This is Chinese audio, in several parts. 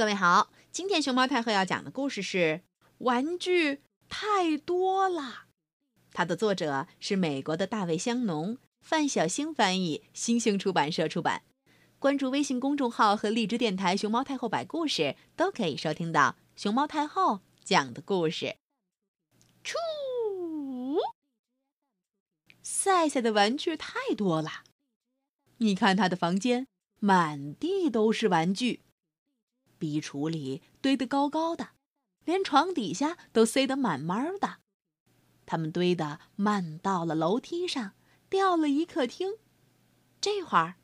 各位好，今天熊猫太后要讲的故事是《玩具太多了》，它的作者是美国的大卫香农，范小星翻译，星星出版社出版。关注微信公众号和荔枝电台“熊猫太后摆故事”，都可以收听到熊猫太后讲的故事。出，赛赛的玩具太多了，你看他的房间，满地都是玩具。壁橱里堆得高高的，连床底下都塞得满满的。他们堆得漫到了楼梯上，掉了一客厅。这会儿，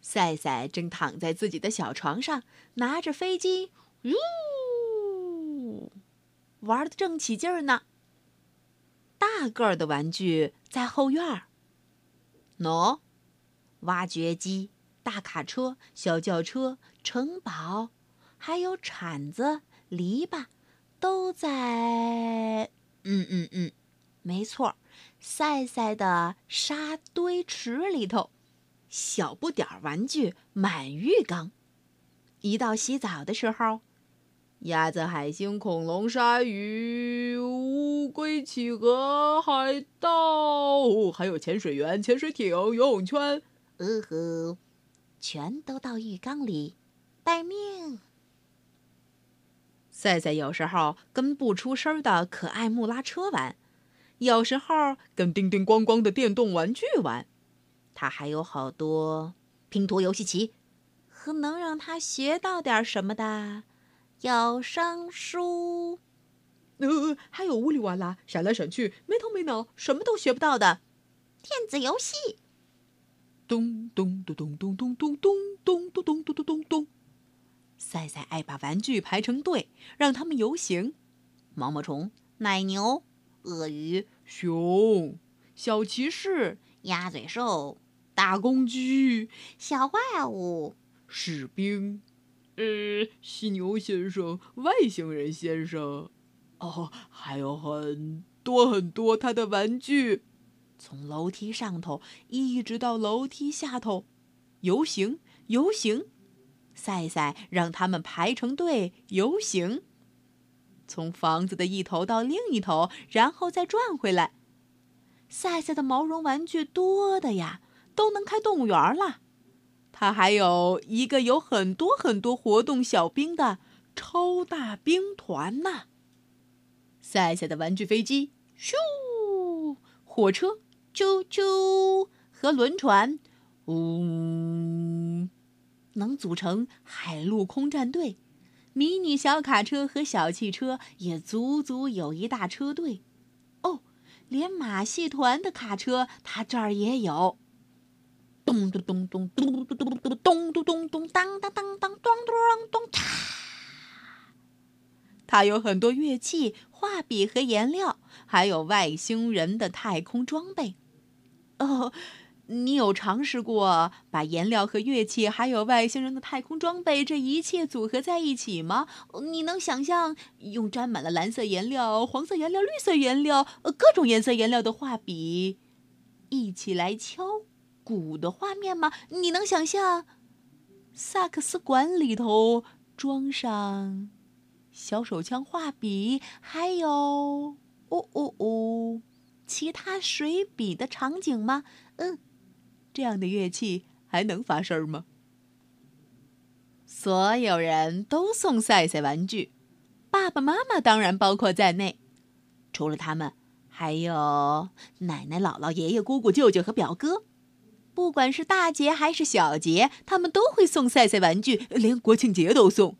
赛赛正躺在自己的小床上，拿着飞机，呜，玩得正起劲儿呢。大个儿的玩具在后院儿。喏，挖掘机、大卡车、小轿车、城堡。还有铲子、篱笆，都在……嗯嗯嗯，没错，赛赛的沙堆池里头。小不点儿玩具满浴缸。一到洗澡的时候，鸭子、海星、恐龙、鲨鱼、乌龟、企鹅、海盗，还有潜水员、潜水艇、游泳圈，呃呵，全都到浴缸里待命。赛赛有时候跟不出声的可爱木拉车玩，有时候跟叮叮咣咣的电动玩具玩。他还有好多拼图游戏棋，和能让他学到点什么的有声书。呃，还有呜里哇啦、闪来闪去、没头没脑、什么都学不到的电子游戏。咚咚咚咚咚咚咚咚咚咚咚咚咚咚。赛赛爱把玩具排成队，让他们游行：毛毛虫、奶牛、鳄鱼、熊、小骑士、鸭嘴兽、大公鸡、小怪物、士兵、呃，犀牛先生、外星人先生。哦，还有很多很多他的玩具，从楼梯上头一直到楼梯下头，游行，游行。赛赛让他们排成队游行，从房子的一头到另一头，然后再转回来。赛赛的毛绒玩具多的呀，都能开动物园了。他还有一个有很多很多活动小兵的超大兵团呢。赛赛的玩具飞机，咻；火车，啾啾；和轮船，呜。能组成海陆空战队，迷你小卡车和小汽车也足足有一大车队。哦，连马戏团的卡车，他这儿也有。咚咚咚咚咚咚咚咚咚咚咚咚咚当当当当咚咚咚嚓！它有很多乐器、画笔和颜料，还有外星人的太空装备。哦。你有尝试过把颜料和乐器，还有外星人的太空装备这一切组合在一起吗？你能想象用沾满了蓝色颜料、黄色颜料、绿色颜料、呃各种颜色颜料的画笔一起来敲鼓的画面吗？你能想象萨克斯管里头装上小手枪、画笔，还有哦哦哦其他水笔的场景吗？嗯。这样的乐器还能发声吗？所有人都送赛赛玩具，爸爸妈妈当然包括在内。除了他们，还有奶奶、姥姥、爷爷、姑姑、舅舅和表哥。不管是大节还是小节，他们都会送赛赛玩具，连国庆节都送。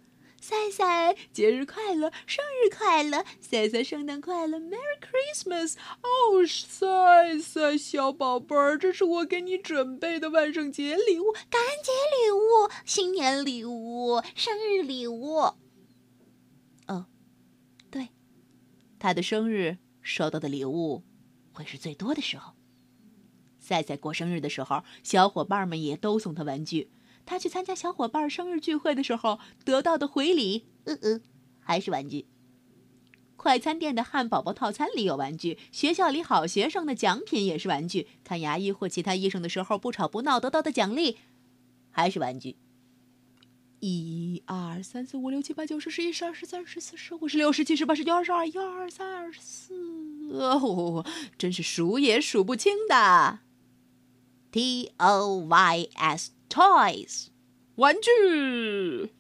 赛赛，节日快乐，生日快乐！赛赛，圣诞快乐，Merry Christmas！哦，赛赛，小宝贝儿，这是我给你准备的万圣节礼物，感恩节礼物，新年礼物，生日礼物。哦，对，他的生日收到的礼物会是最多的时候。赛赛过生日的时候，小伙伴们也都送他玩具。他去参加小伙伴生日聚会的时候得到的回礼，嗯嗯，还是玩具。快餐店的汉堡包套餐里有玩具，学校里好学生的奖品也是玩具。看牙医或其他医生的时候不吵不闹得到的奖励，还是玩具。一二三四五六七八九十十一十二十三十四十五十六十七十八十九二十二一二三二四，哦，真是数也数不清的。T O Y S toys，玩具。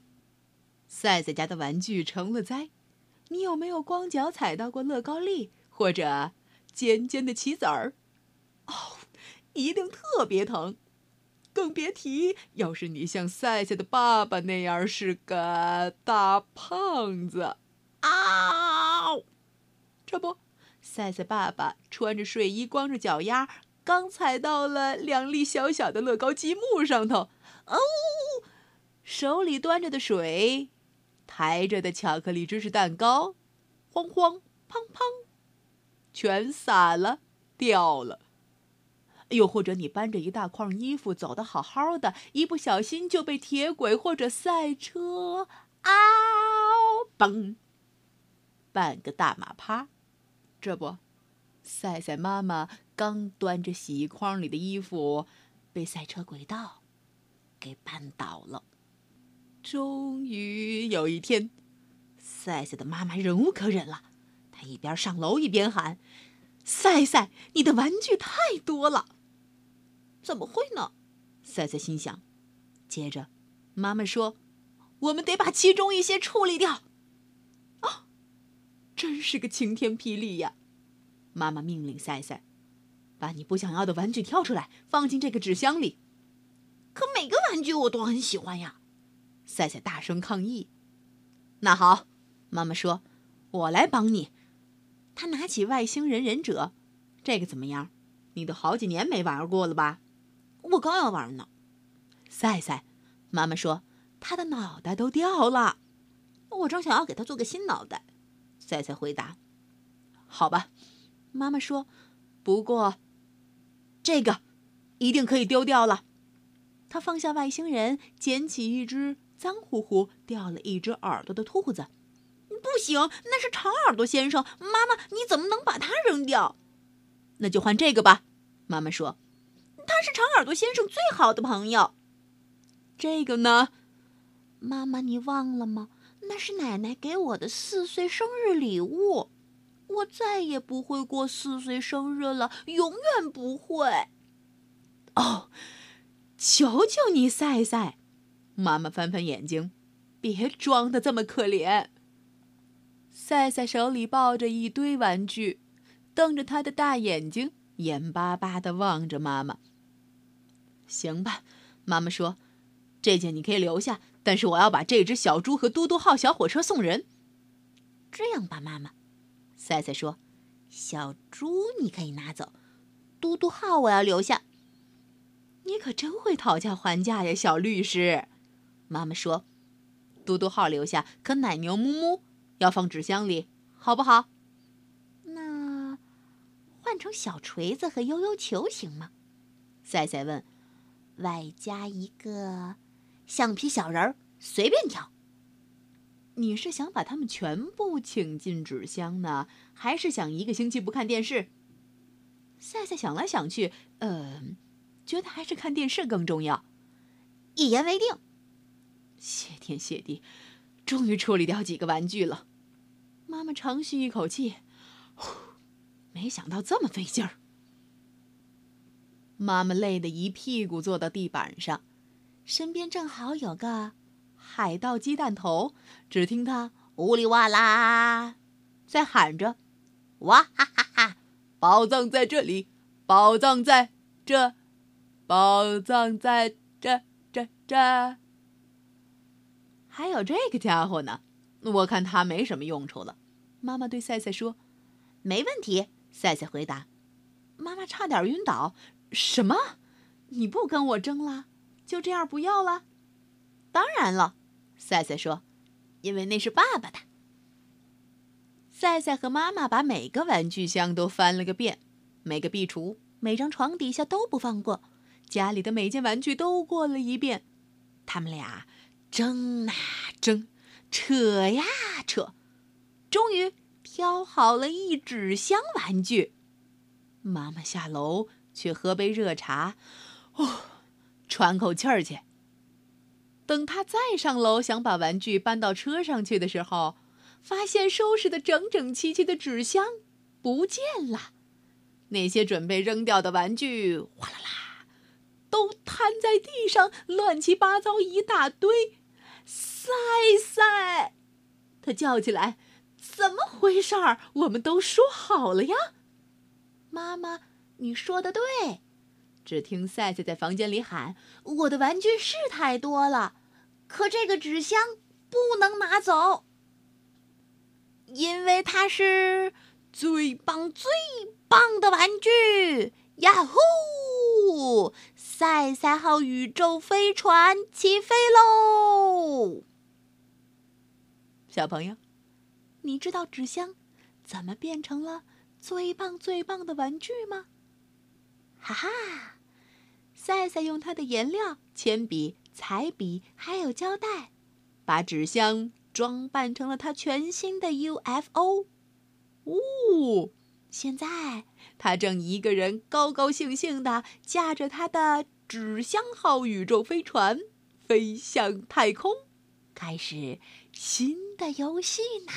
赛赛家的玩具成了灾。你有没有光脚踩到过乐高粒或者尖尖的棋子儿？哦，一定特别疼。更别提，要是你像赛赛的爸爸那样是个大胖子，啊！这不，赛赛爸爸穿着睡衣，光着脚丫，刚踩到了两粒小小的乐高积木上头，哦，手里端着的水，抬着的巧克力芝士蛋糕，慌慌砰砰，全洒了，掉了。又或者你搬着一大筐衣服走得好好的，一不小心就被铁轨或者赛车，啊，嘣，半个大马趴。这不，赛赛妈妈刚端着洗衣筐里的衣服，被赛车轨道给绊倒了。终于有一天，赛赛的妈妈忍无可忍了，她一边上楼一边喊：“赛赛，你的玩具太多了。”怎么会呢？赛赛心想。接着，妈妈说：“我们得把其中一些处理掉。”啊，真是个晴天霹雳呀！妈妈命令赛赛：“把你不想要的玩具挑出来，放进这个纸箱里。”可每个玩具我都很喜欢呀！赛赛大声抗议。那好，妈妈说：“我来帮你。”他拿起外星人忍者，这个怎么样？你都好几年没玩过了吧？我刚要玩呢，赛赛，妈妈说他的脑袋都掉了，我正想要给他做个新脑袋。赛赛回答：“好吧。”妈妈说：“不过，这个一定可以丢掉了。”他放下外星人，捡起一只脏乎乎、掉了一只耳朵的兔子。不行，那是长耳朵先生。妈妈，你怎么能把它扔掉？那就换这个吧。妈妈说。他是长耳朵先生最好的朋友。这个呢，妈妈，你忘了吗？那是奶奶给我的四岁生日礼物。我再也不会过四岁生日了，永远不会。哦，求求你，赛赛！妈妈翻翻眼睛，别装的这么可怜。赛赛手里抱着一堆玩具，瞪着他的大眼睛，眼巴巴的望着妈妈。行吧，妈妈说：“这件你可以留下，但是我要把这只小猪和嘟嘟号小火车送人。”这样吧，妈妈，赛赛说：“小猪你可以拿走，嘟嘟号我要留下。”你可真会讨价还价呀，小律师。妈妈说：“嘟嘟号留下，可奶牛木木要放纸箱里，好不好？”那换成小锤子和悠悠球行吗？赛赛问。外加一个橡皮小人儿，随便挑。你是想把他们全部请进纸箱呢，还是想一个星期不看电视？赛赛想来想去，呃，觉得还是看电视更重要。一言为定。谢天谢地，终于处理掉几个玩具了。妈妈长吁一口气，呼，没想到这么费劲儿。妈妈累得一屁股坐到地板上，身边正好有个海盗鸡蛋头。只听他呜里哇啦在喊着：“哇哈哈哈！宝藏在这里，宝藏在这，宝藏在这这这。”还有这个家伙呢，我看他没什么用处了。妈妈对赛赛说：“没问题。”赛赛回答。妈妈差点晕倒。什么？你不跟我争了？就这样不要了？当然了，赛赛说，因为那是爸爸的。赛赛和妈妈把每个玩具箱都翻了个遍，每个壁橱、每张床底下都不放过，家里的每件玩具都过了一遍。他们俩争啊争，扯呀扯，终于挑好了一纸箱玩具。妈妈下楼。去喝杯热茶，哦，喘口气儿去。等他再上楼想把玩具搬到车上去的时候，发现收拾的整整齐齐的纸箱不见了，那些准备扔掉的玩具哗啦啦都摊在地上，乱七八糟一大堆。赛赛，他叫起来：“怎么回事儿？我们都说好了呀！”妈妈，你说的对。只听赛赛在房间里喊：“我的玩具是太多了，可这个纸箱不能拿走，因为它是最棒最棒的玩具！”呀呼！赛赛号宇宙飞船起飞喽！小朋友，你知道纸箱怎么变成了最棒最棒的玩具吗？哈哈！赛赛用他的颜料、铅笔、彩笔还有胶带，把纸箱装扮成了他全新的 UFO。哦，现在他正一个人高高兴兴地驾着他的纸箱号宇宙飞船飞向太空，开始新的游戏呢。